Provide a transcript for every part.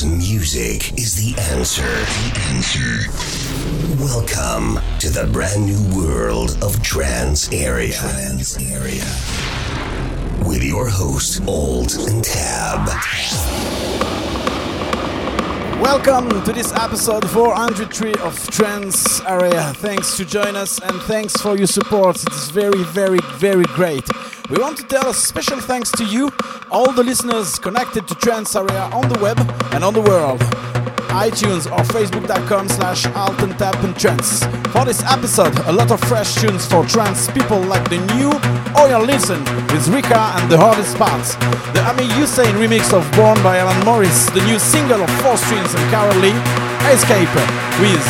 music is the answer. The answer. Welcome to the brand new world of Trance Area. Trance Area. With your host, Old and Tab. Welcome to this episode 403 of Trance Area. Thanks to join us and thanks for your support. It's very, very, very great. We want to tell a special thanks to you, all the listeners connected to Trance Area on the web and on the world. iTunes or Facebook.com slash Trance. For this episode, a lot of fresh tunes for trance people like the new Oil Listen with Rika and the hardest parts. The Ami Hussein remix of Born by Alan Morris, the new single of Four Strings and Carol Lee, Escape with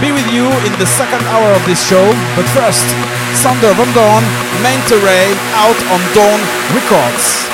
Be With You in the second hour of this show. But first, Sander Van Doorn, Manta Ray out on Doorn Records.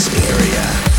this area.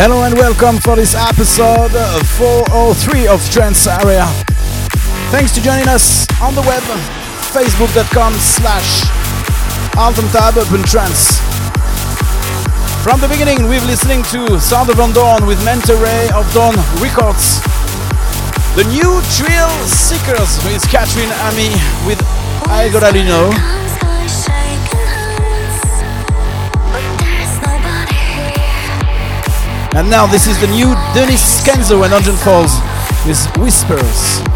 Hello and welcome for this episode 403 of Trance Area. Thanks to joining us on the web, facebook.com slash altentab trance. From the beginning, we've listening to Sander van Doorn with Manta Ray of Doorn Records. The new Thrill Seekers with Catherine Ami with oh, I Gotta Know. And now this is the new Denis Kenzo and Dungeon Falls with Whispers.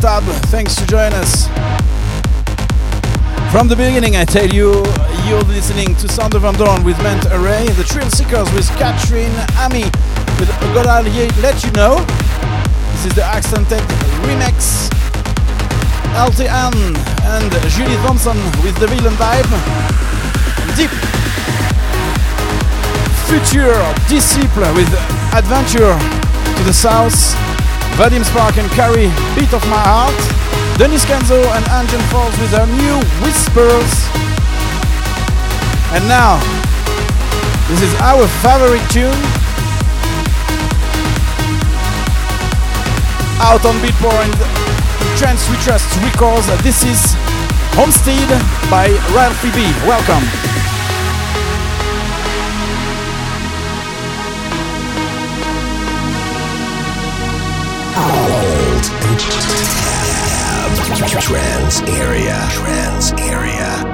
Tab. Thanks to join us. From the beginning, I tell you, you're listening to Sander van Doorn with Manta Ray, the Thrillseekers with Catherine Ami with Gotta Let You Know. This is the Accented remix. LTN and Julie Thompson with the Villain Vibe. Deep Future Disciple with Adventure to the South. Vadim Spark and Carrie, Beat of My Heart. Denis Kenzo and Angel Falls with their new Whispers. And now, this is our favorite tune. Out on Beatport and Trance We Trust Records. This is Homestead by Ralphie B. Welcome. Alt. Trance Area. Trance Area.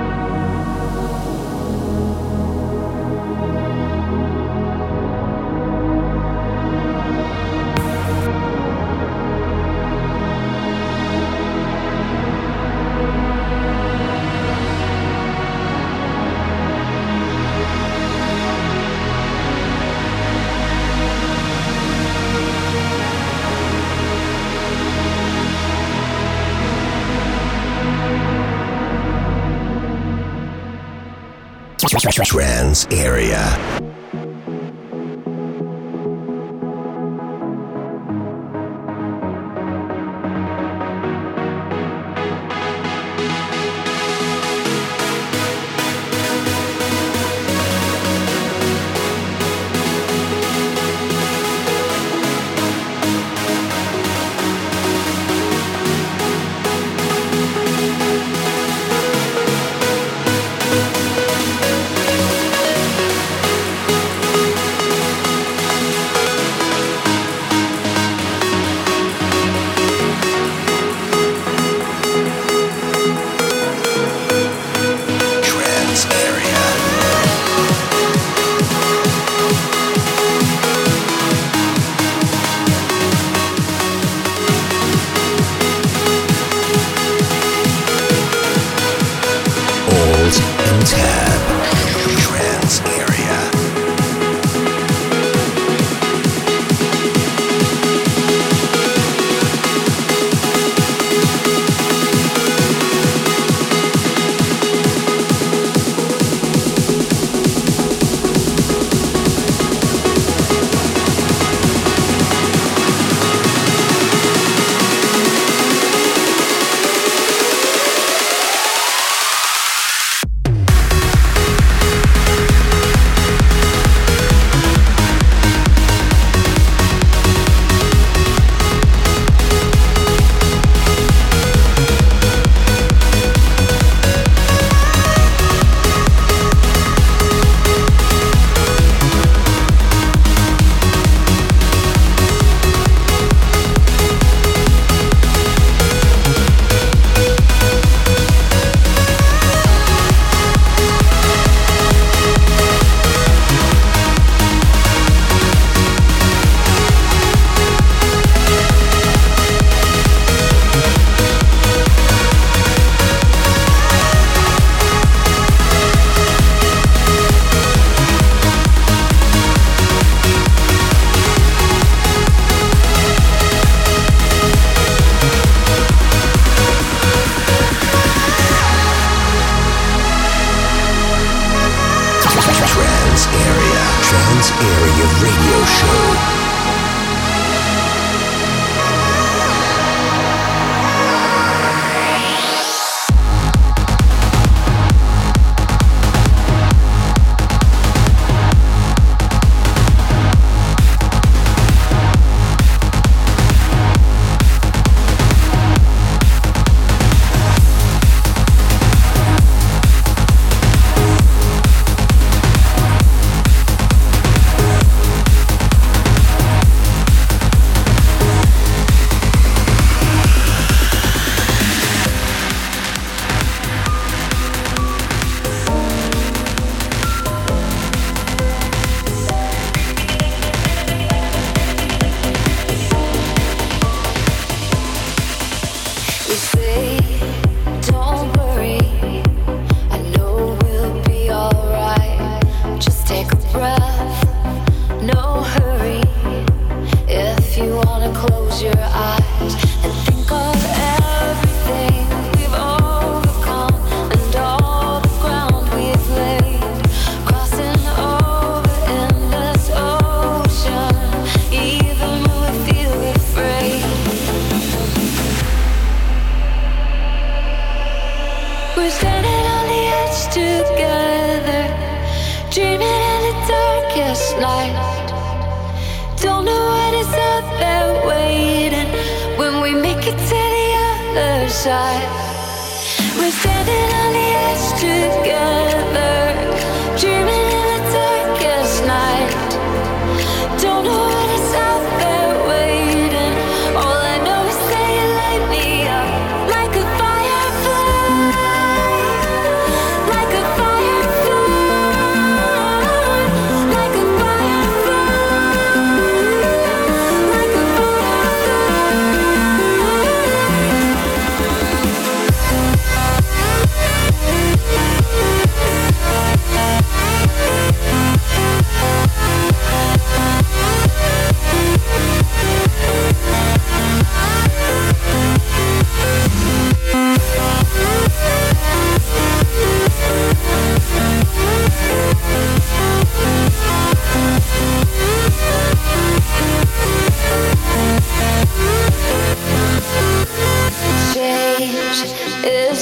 Trance Area.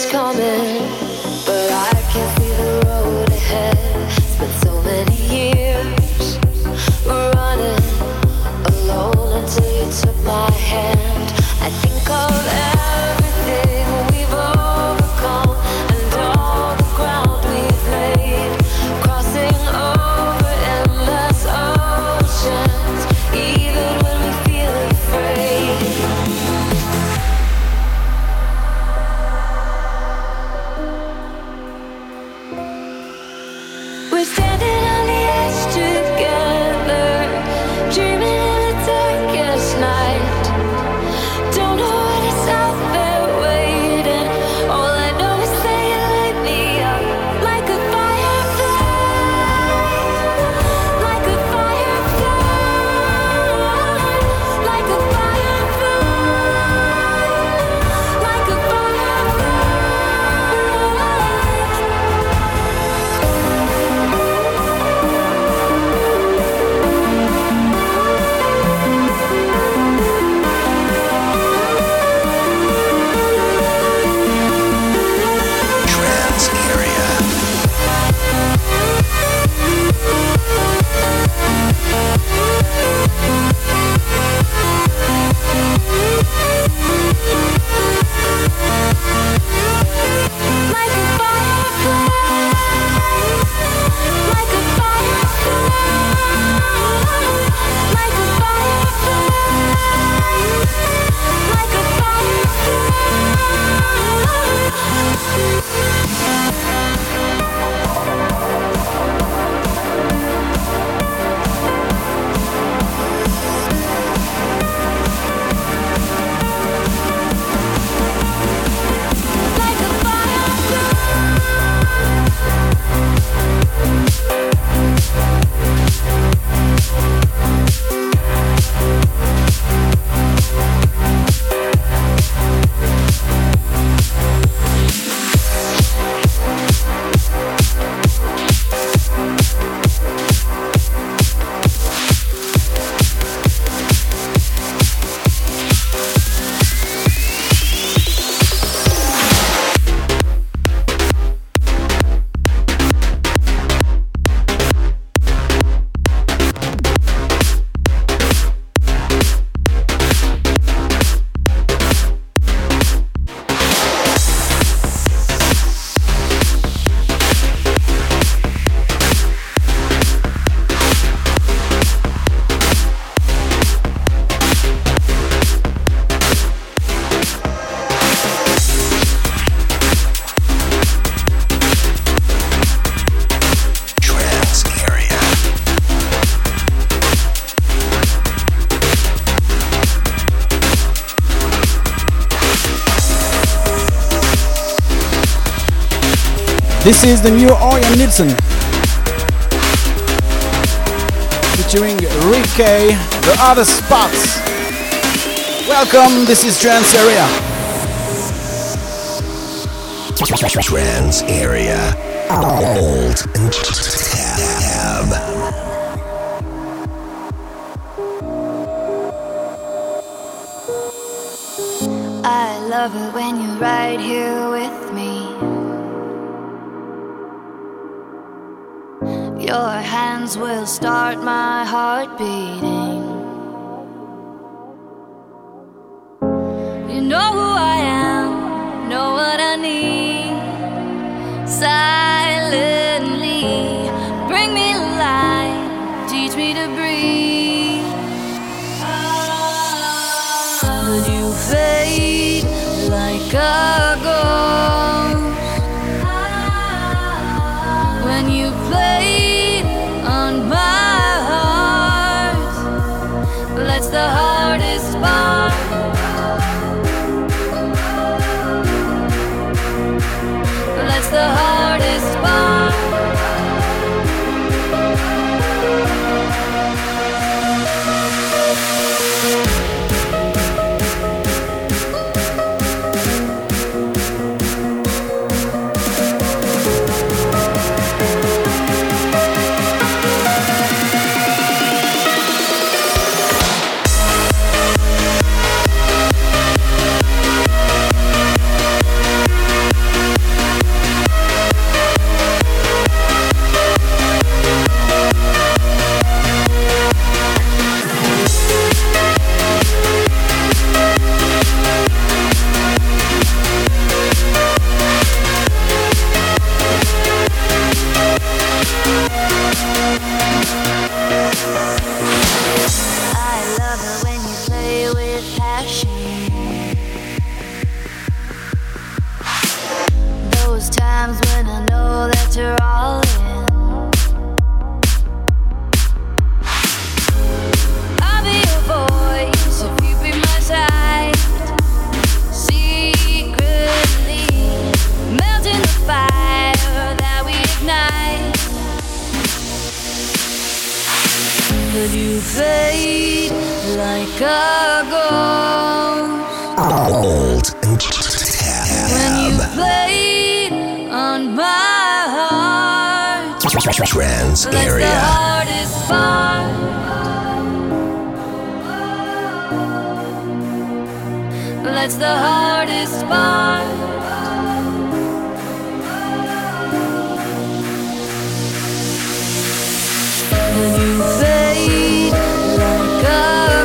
coming. This is the new Ørjan Nilsen featuring Ricky, the other spots. Welcome, this is Trance Area. Trance Area. Old and tab. I love it when you're right here with me. Your hands will start my heart beating. You know who I am, know what I need. Silence. Trance Area. That's the hardest part. You fade like a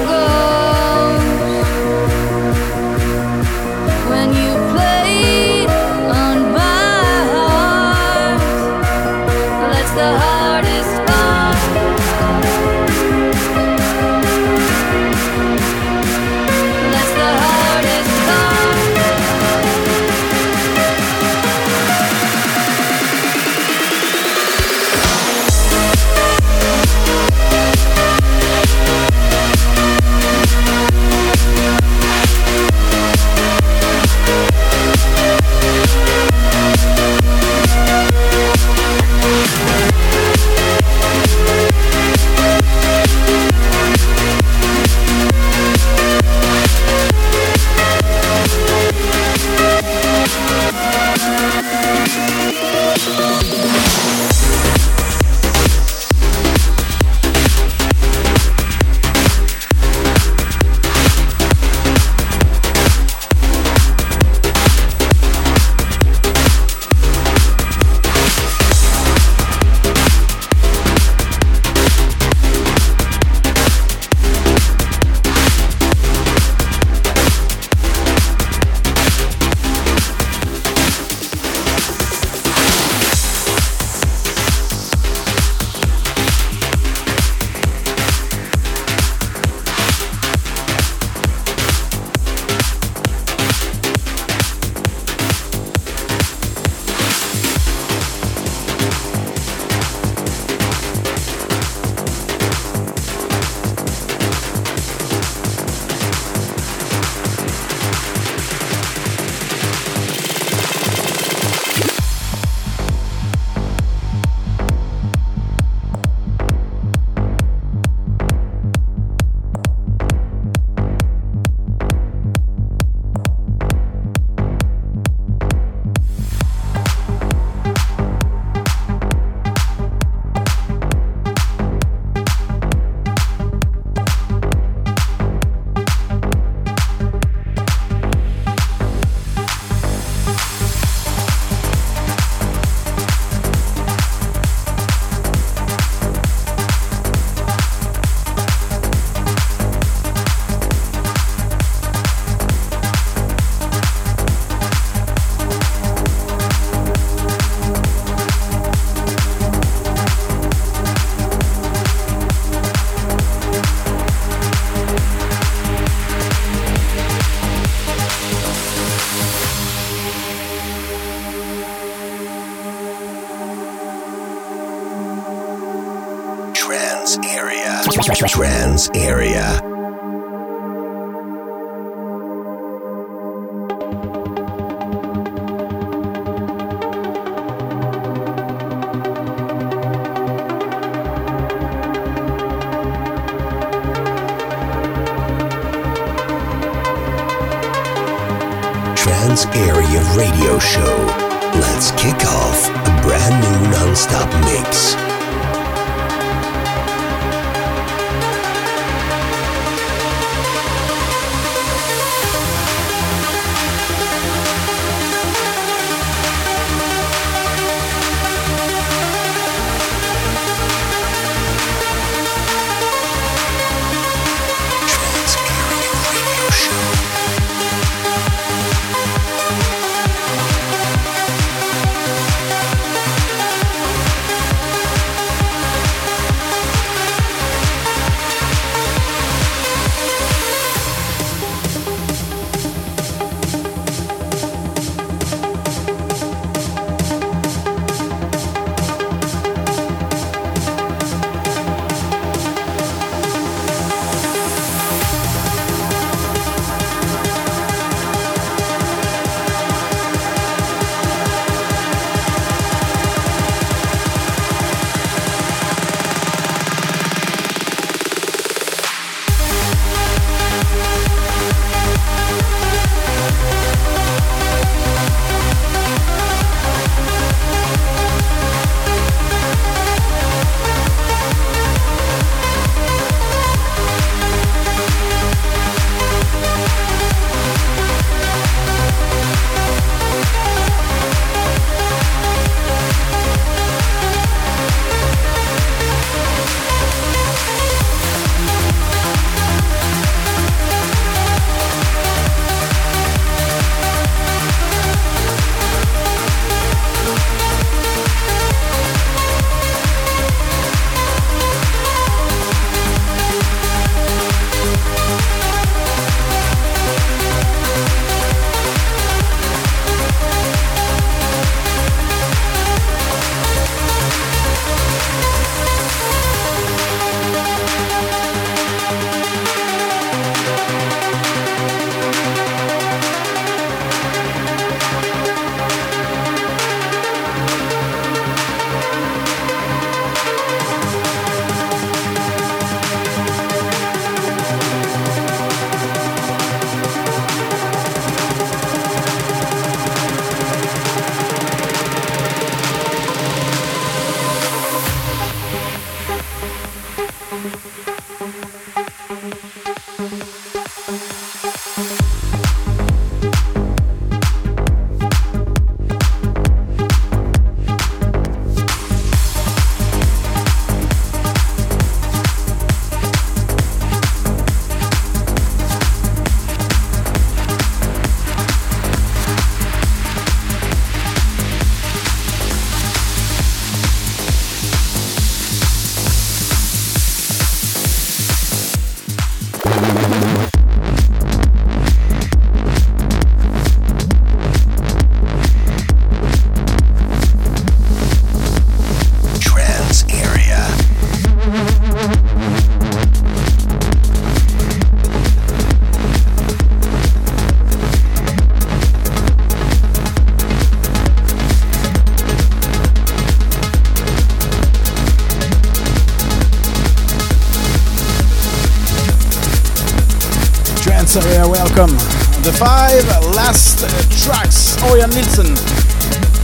Area. Ørjan Nilsen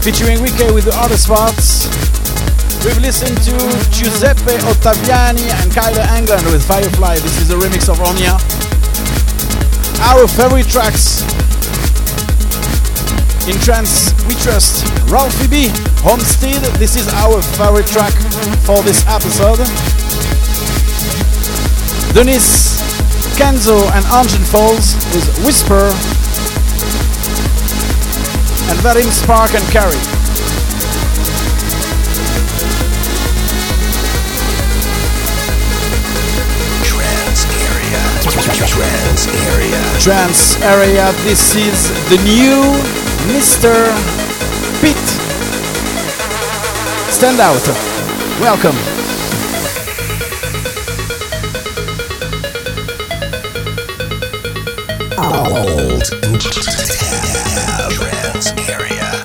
featuring Wiki with the other spots. We've listened to Giuseppe Ottaviani and Kyler England with Firefly. This is a remix of Ornia. Our favorite tracks in trance, we trust Ralphie B, Homestead. This is our favorite track for this episode. Denis Kenzo and Argent Falls with Whisper. And Vadim Spark and carry. Trance Area. Trance Area. Trance Area. This is the new Mr. Pete. Stand out. Welcome. Trance Area.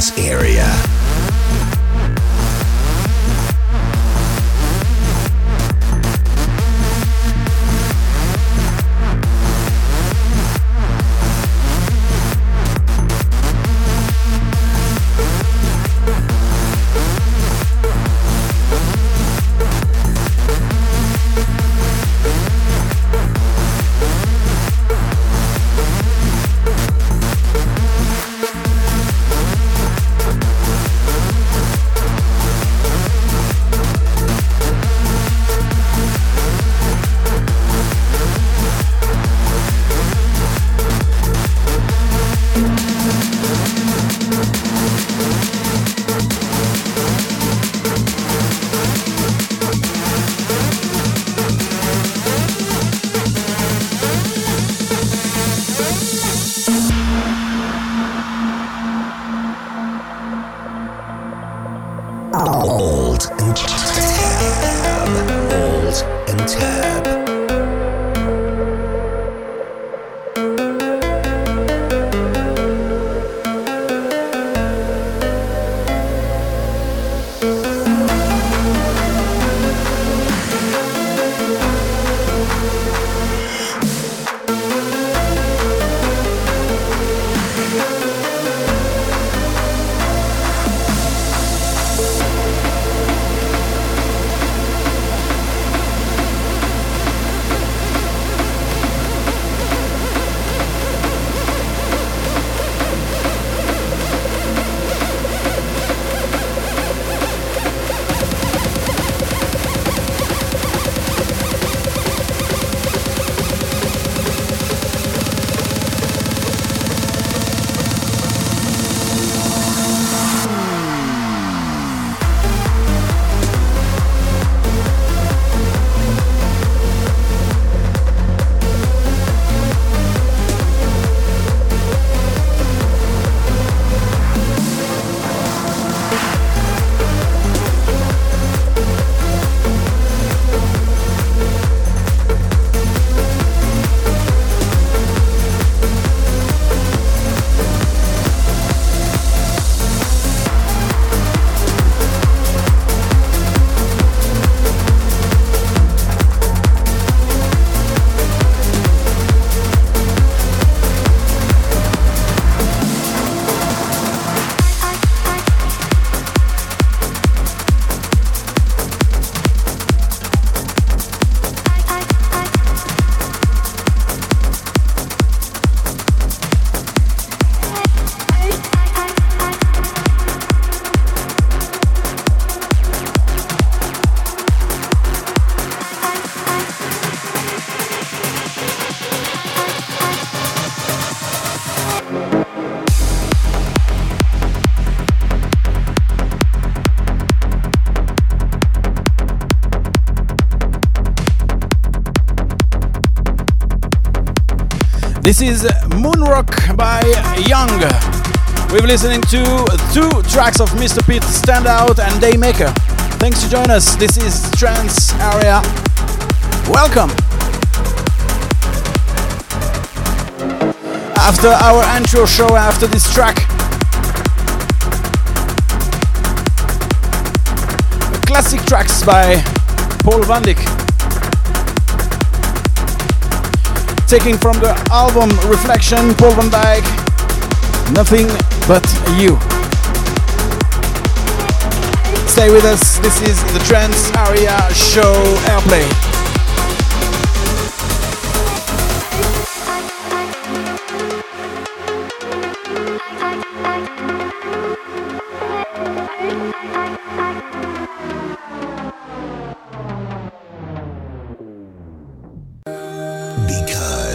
Trance Area. This is Moonrock by Young. We're listening to two tracks of Mr. Pete Standout and Daymaker. Thanks to join us. This is Trance Area. Welcome. After our intro show, after this track, classic tracks by Paul van Taking from the album Reflection, Paul van Dyk, Nothing But You. Stay with us, this is the Trance Area Show Airplay.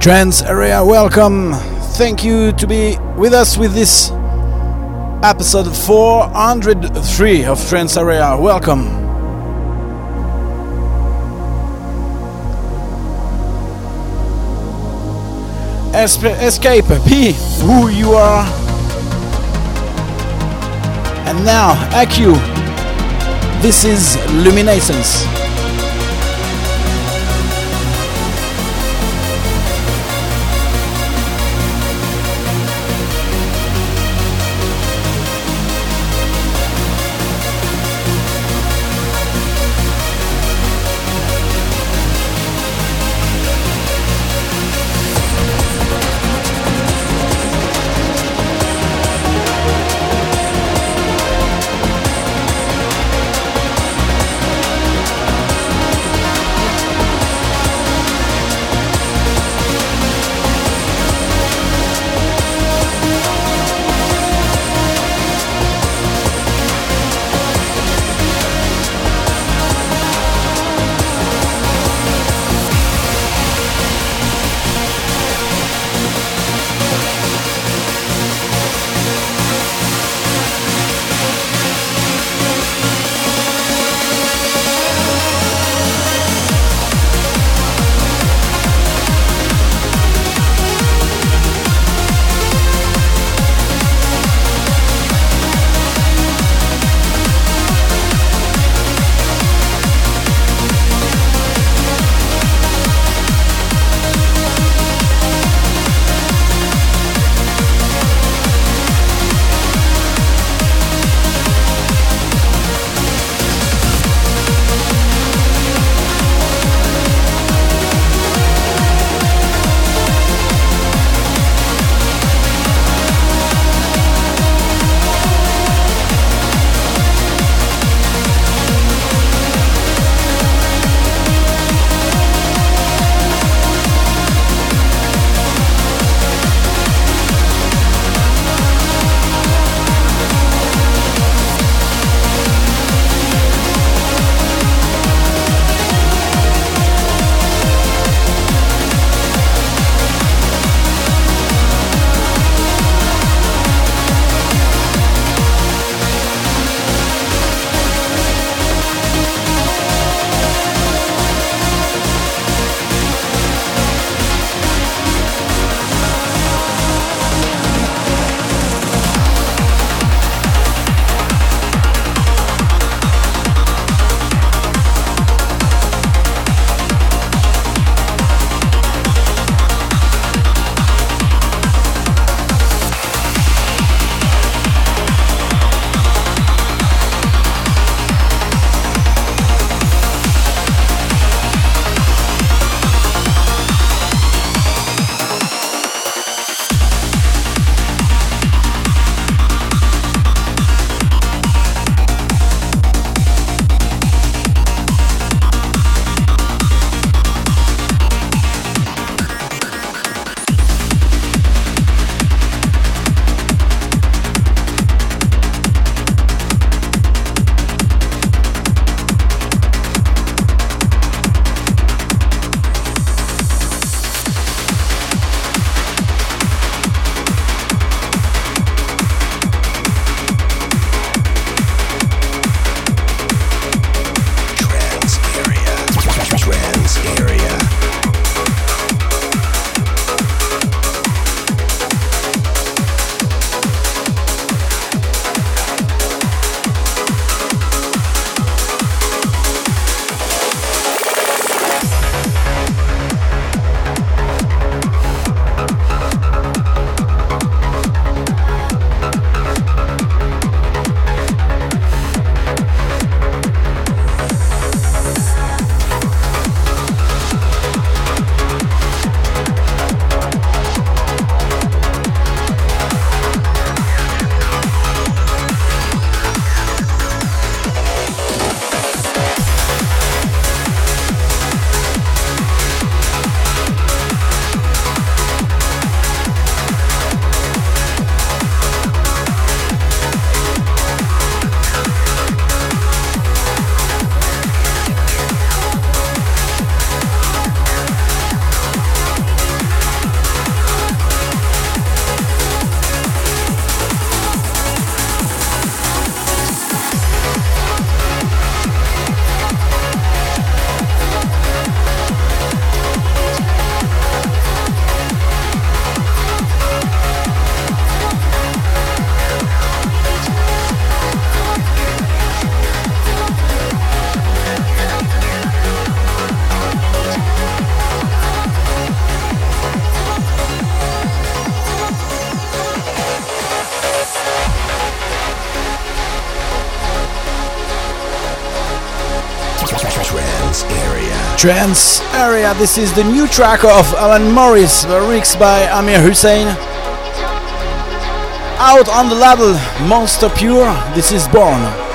Trance Area, welcome. Thank you to be with us with this episode 403 of Trance Area. Welcome. Esp- escape, be who you are. And now, AQ. This is Luminescence. Trance Area. This is the new track of Alan Morris, lyrics by Amir Hussein. Out on the label Monster Pure, this is Born.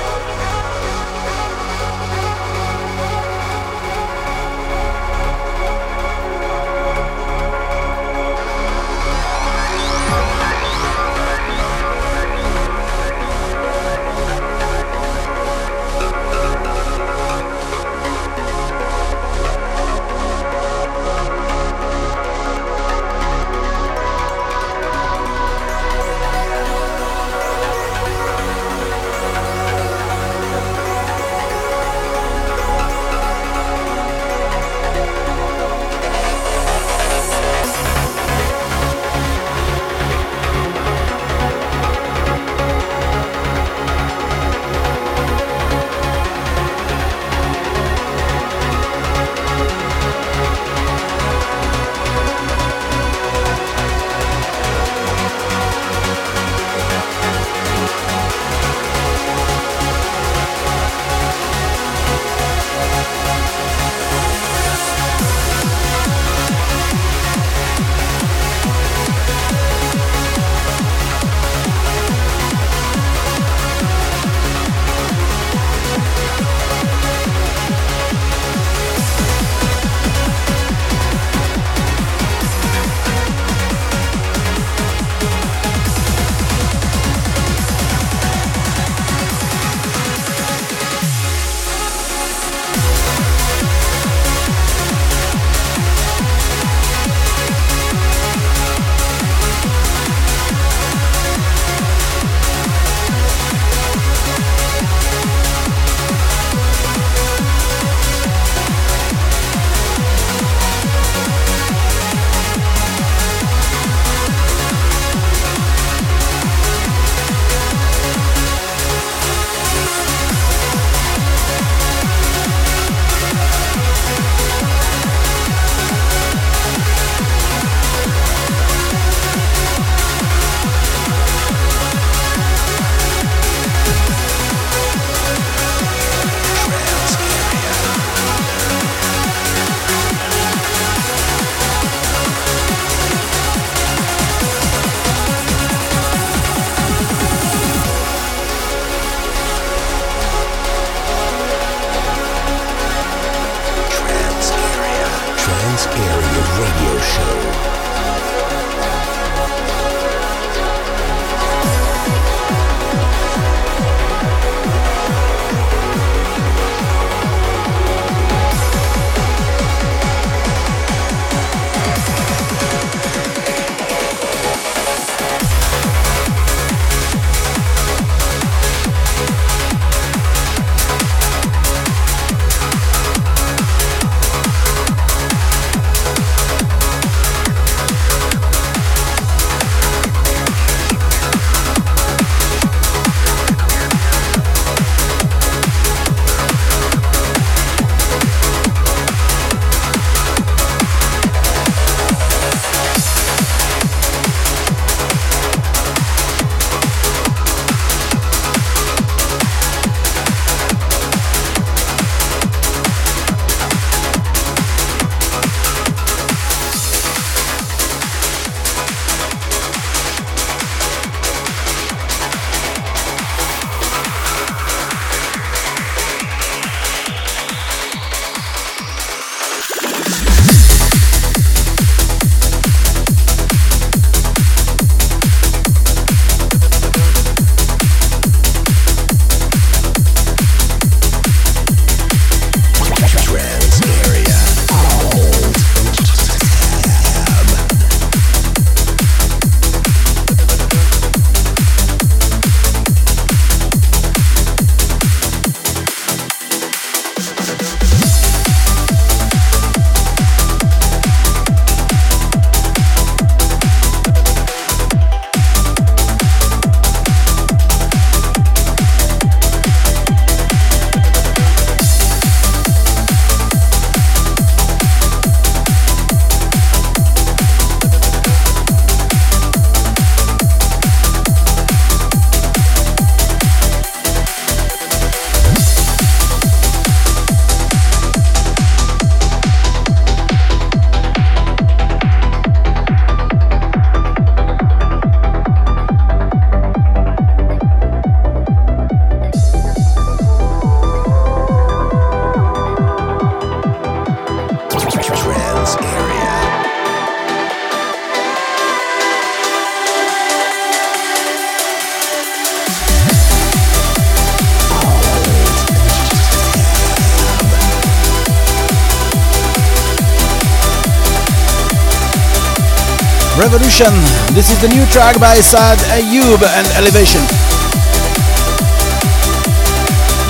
This is the new track by Saad Ayub and Elevation.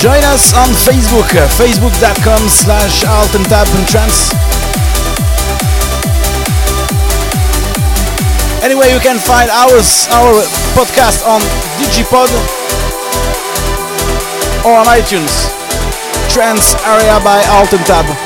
Join us on Facebook, uh, facebook.com slash alt and tab and trance. Anyway, you can find ours, our podcast on Digipod or on iTunes. Trance Area by Alt and Tab.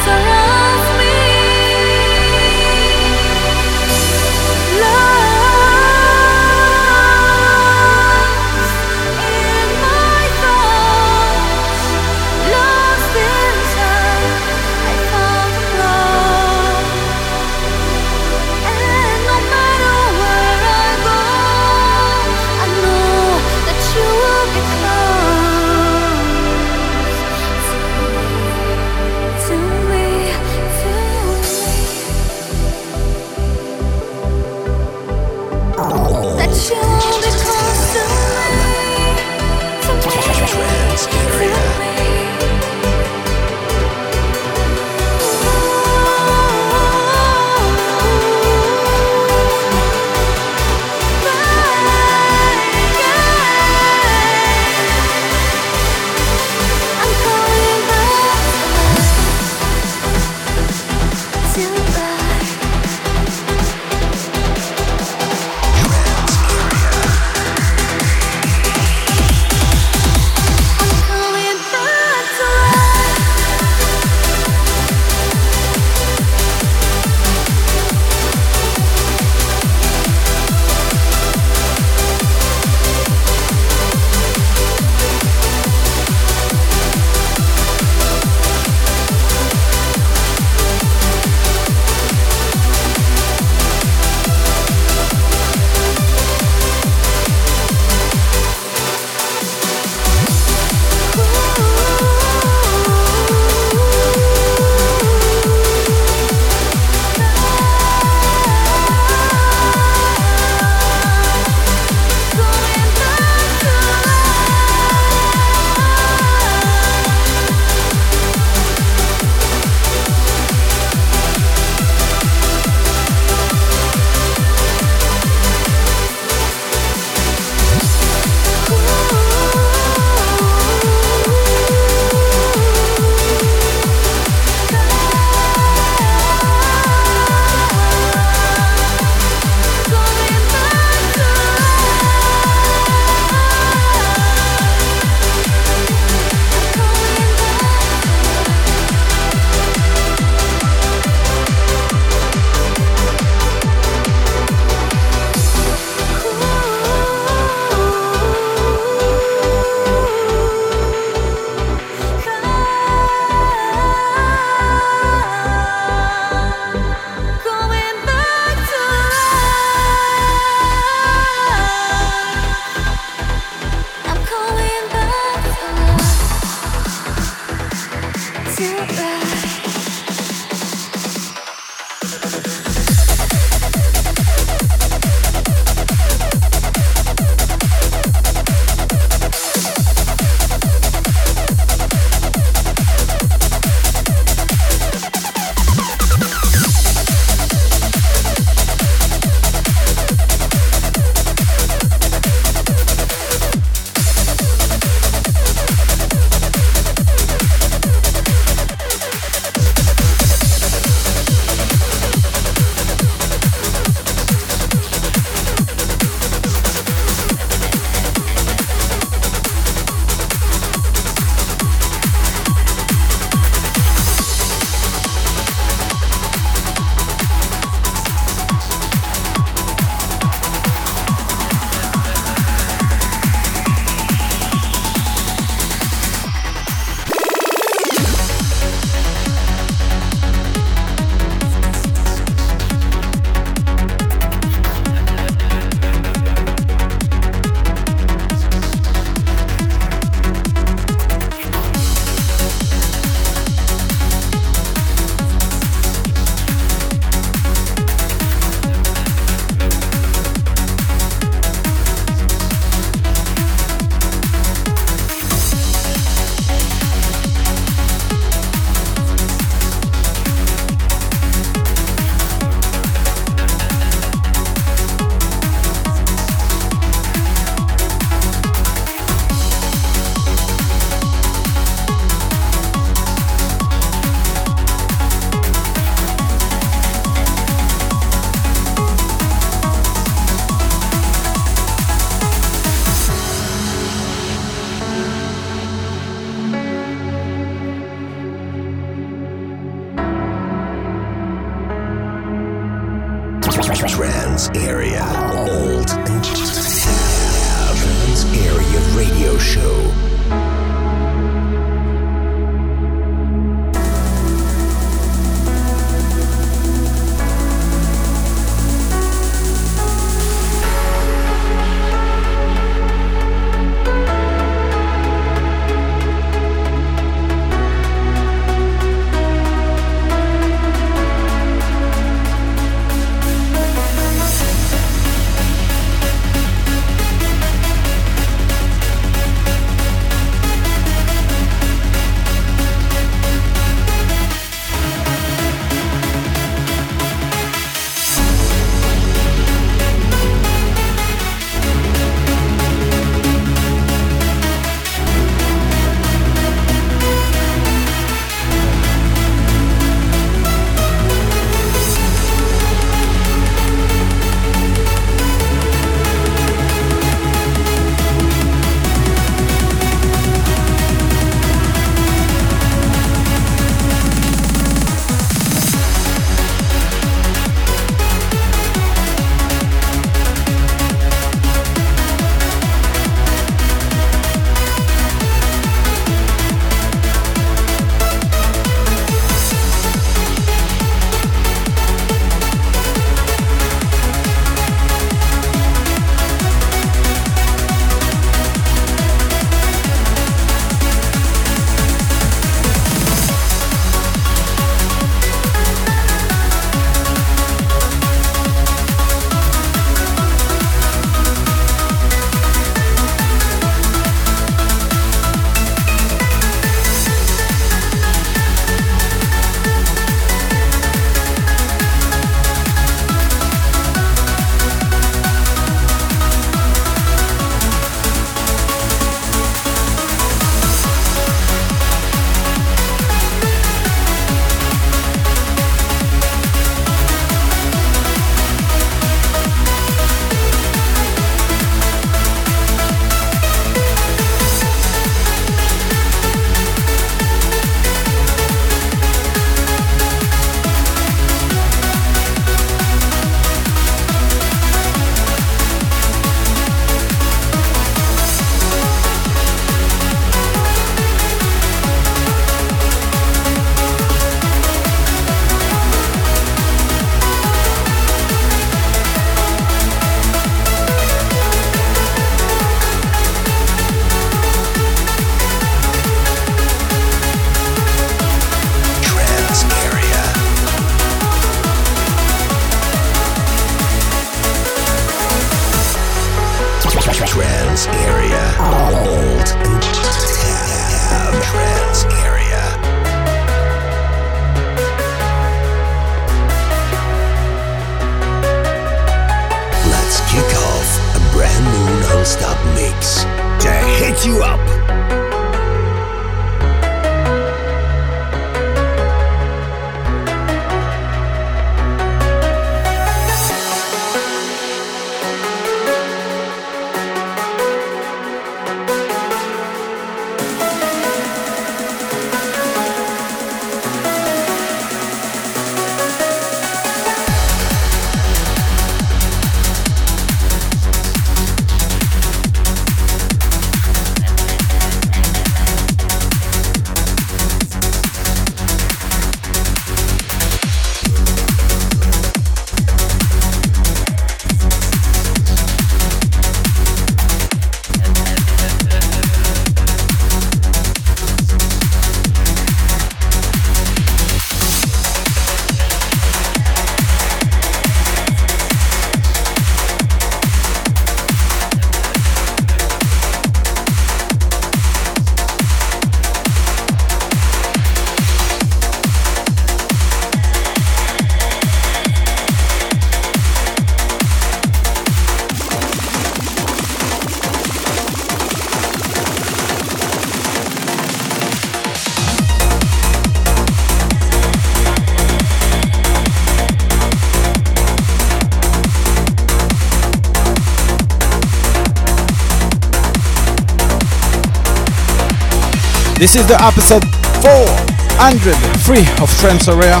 This is the episode 403 of Trance Area.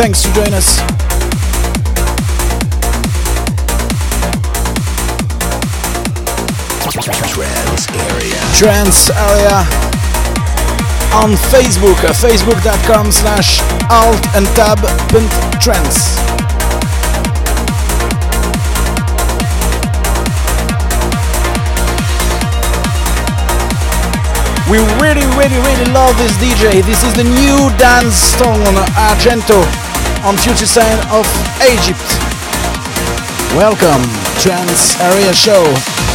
Thanks for joining us. Trance Area. Trance Area on Facebook, uh, facebook.com slash alt and tab.trans. We really, really, really love this DJ. This is the new dance song on Argento on Future Sound of Egypt. Welcome, Trance Area Show.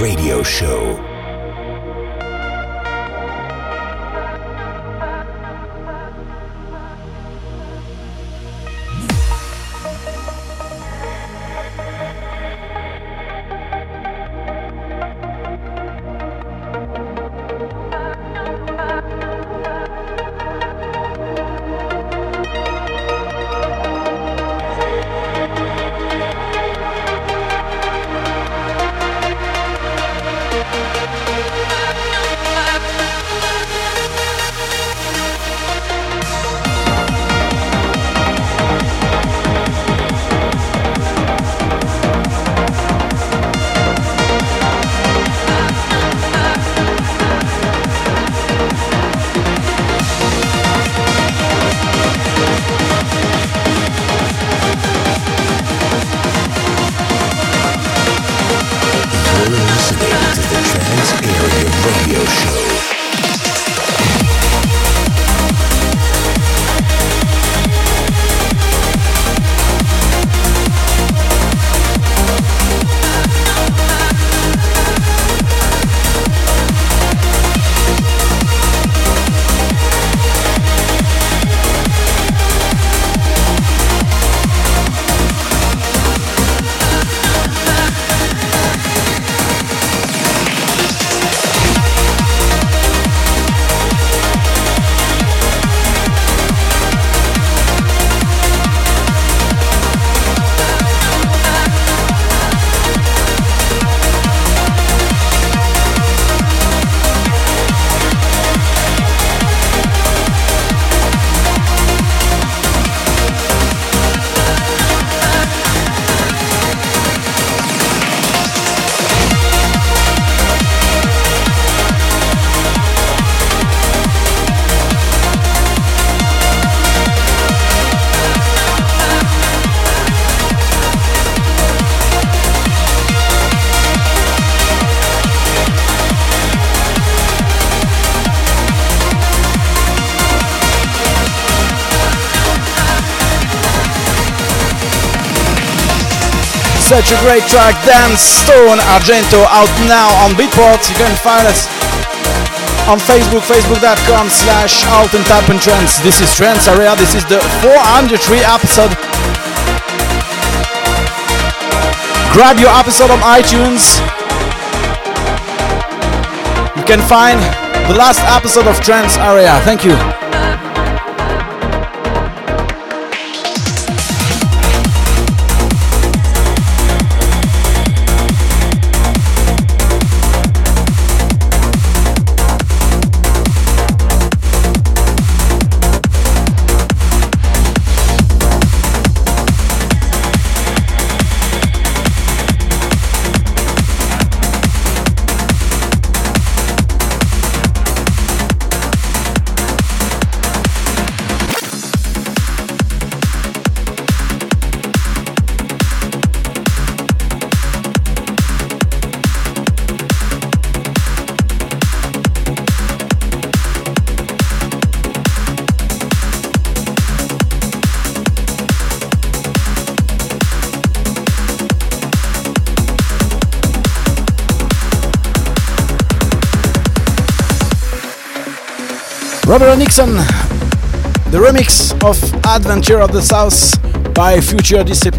Radio show. Such a great track, Dance Stone Argento, out now on Beatport. You can find us on Facebook, facebook.com slash alt and tap and trance. This is Trance Area, this is the 403 episode. Grab your episode on iTunes. You can find the last episode of Trance Area. Thank you. Robert Nixon, the remix of Adventure of the South by Future Disciple.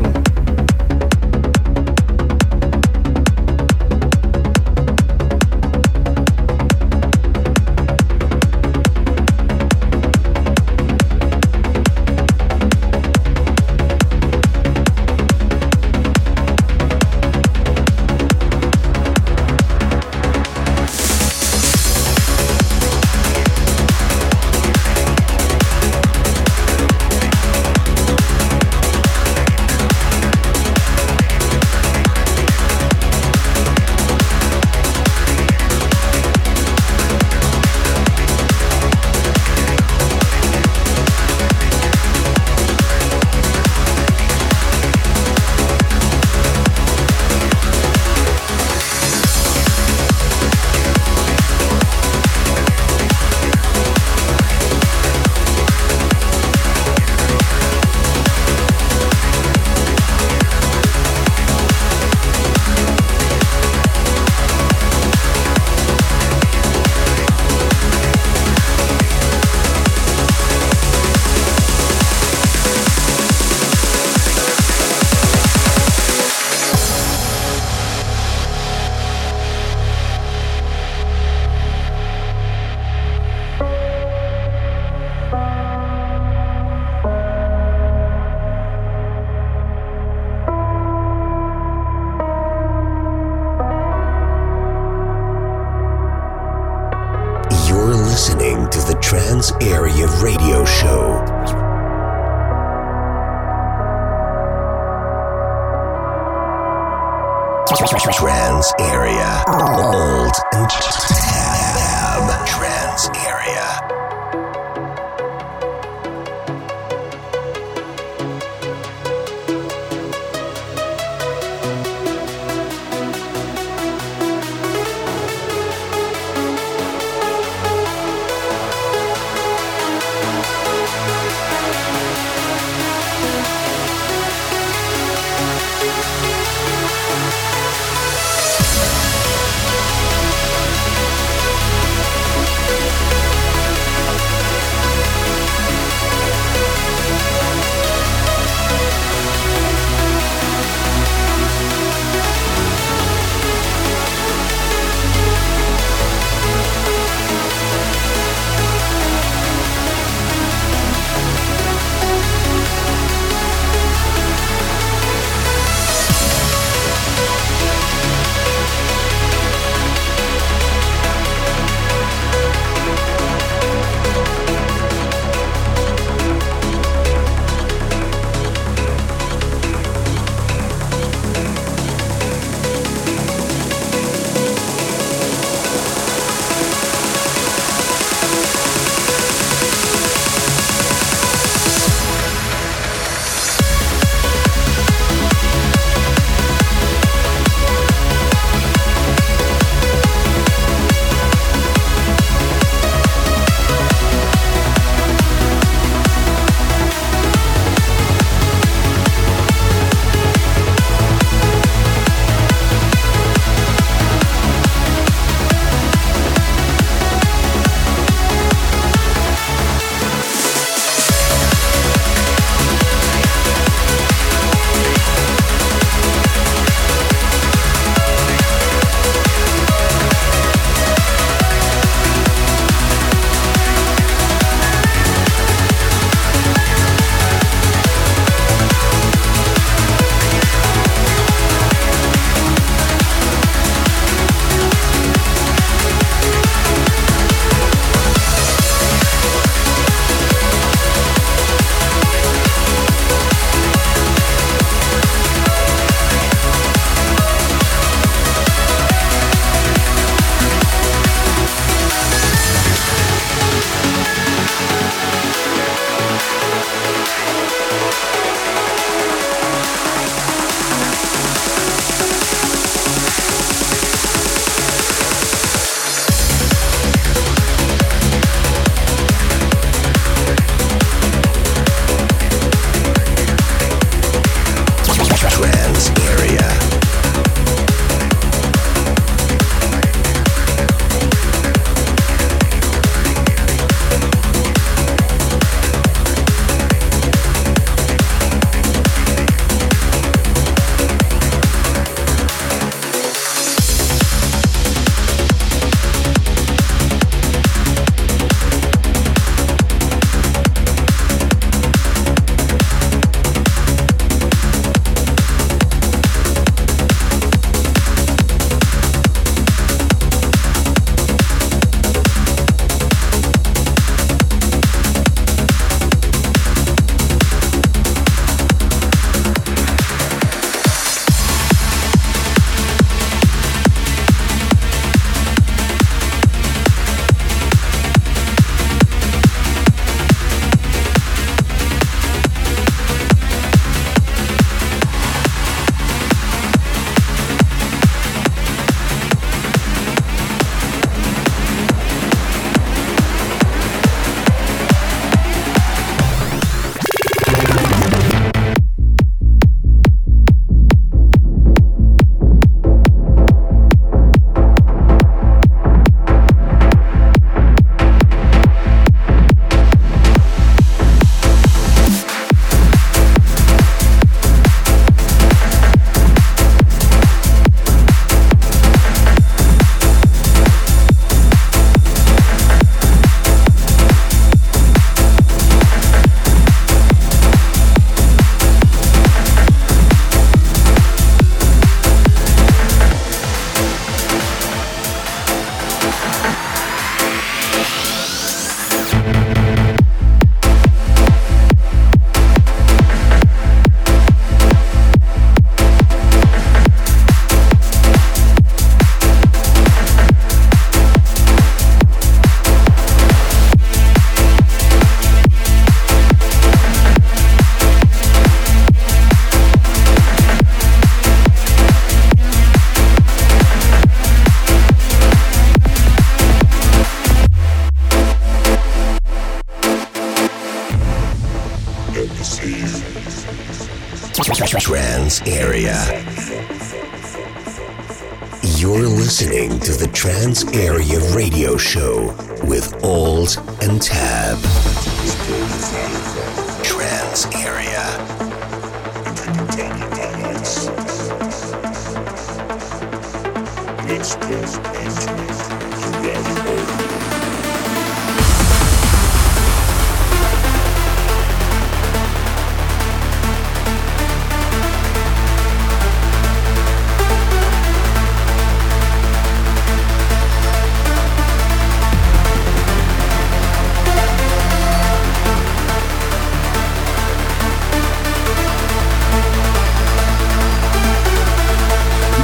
Trance Area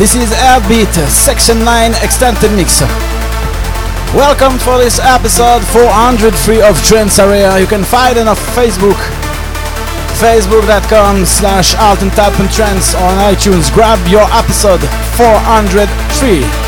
This is Airbeat Section 9 Extended Mix. Welcome for this episode 403 of Trance Area. You can find it on Facebook, facebook.com slash alt and trends on iTunes. Grab your episode 403.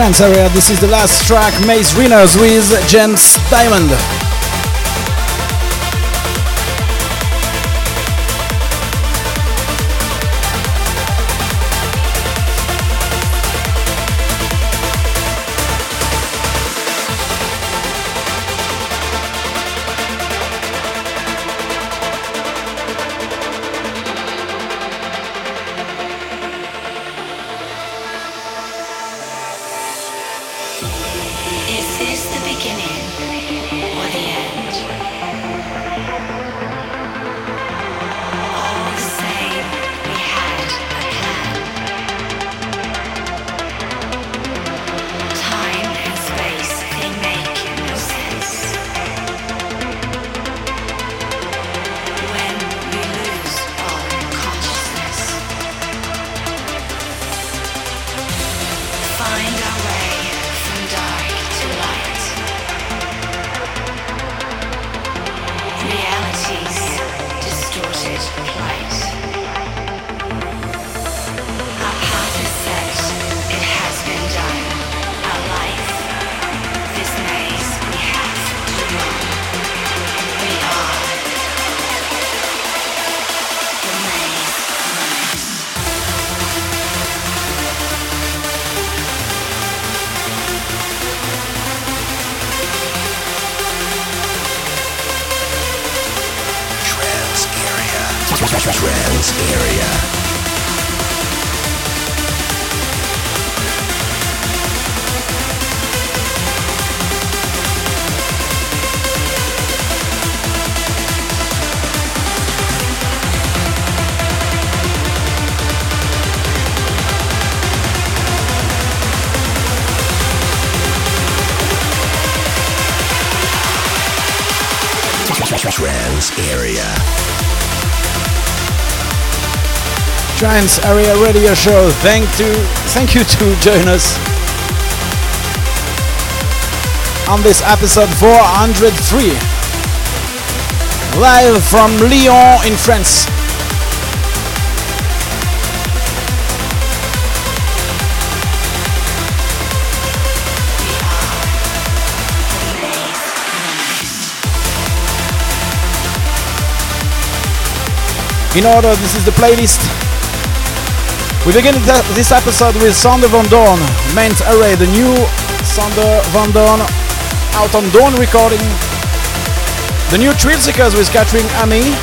Trance area. This is the last track, Maze Winners with James Diamond. Trans Trance area radio show. Thank to thank you to join us on this episode 403. Live from Lyon in France. In order, this is the playlist. We begin this episode with Sander van Doorn, Manta Ray, the new Sander van Doorn out on Doorn recording. The new Thrillseekers with Catherine Amy.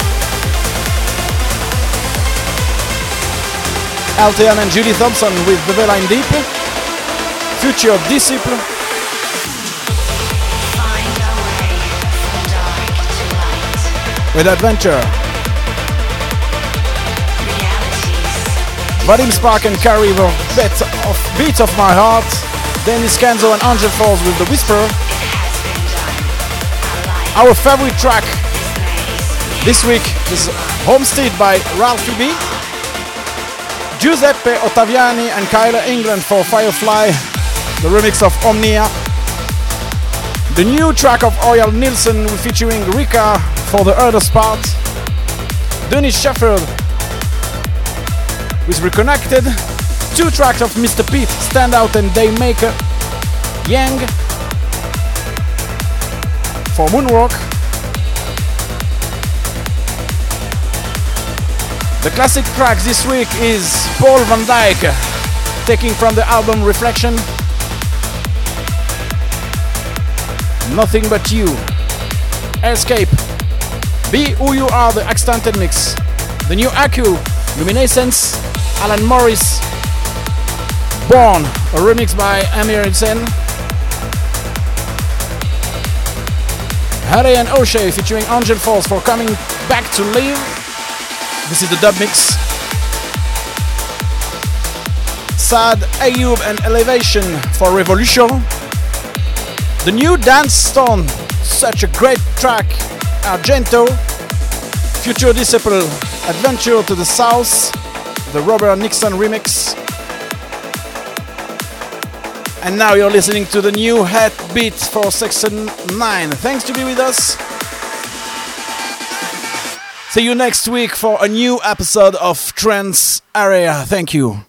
Altean and Judy Thompson with The Veline Deep. Future Disciple. To light. with Adventure. Vadim Spark and Carrie were bet of Beats of My Heart. Denis Kenzo and Angel Falls with The Whisper. Our favorite track this week is Homestead by Ralph B. Giuseppe Ottaviani and Kyler England for Firefly, the remix of Omnia. The new track of Ørjan Nilsen featuring Rika for the Earth's part. Dennis Sheperd with Reconnected. Two tracks of Mr. Pete, Stand Out and Daymaker. Yang for Moonwalk. The classic track this week is Paul van Dyk, taking from the album Reflection. Nothing but you. Escape. Be who you are, the extended mix. The new Aku, Luminescence, Alan Morris. Born, a remix by Amir Hussein. Harry and O'Shea featuring Angel Falls for coming back to live. This is the dub mix. Saad Ayub and Elevation for Revolution. The new Dance Stone, such a great track. Argento. Future Disciple, Adventure to the South. The Robert Nixon remix. And now you're listening to the new head beat for section 9. Thanks to be with us. See you next week for a new episode of Trance Area. Thank you.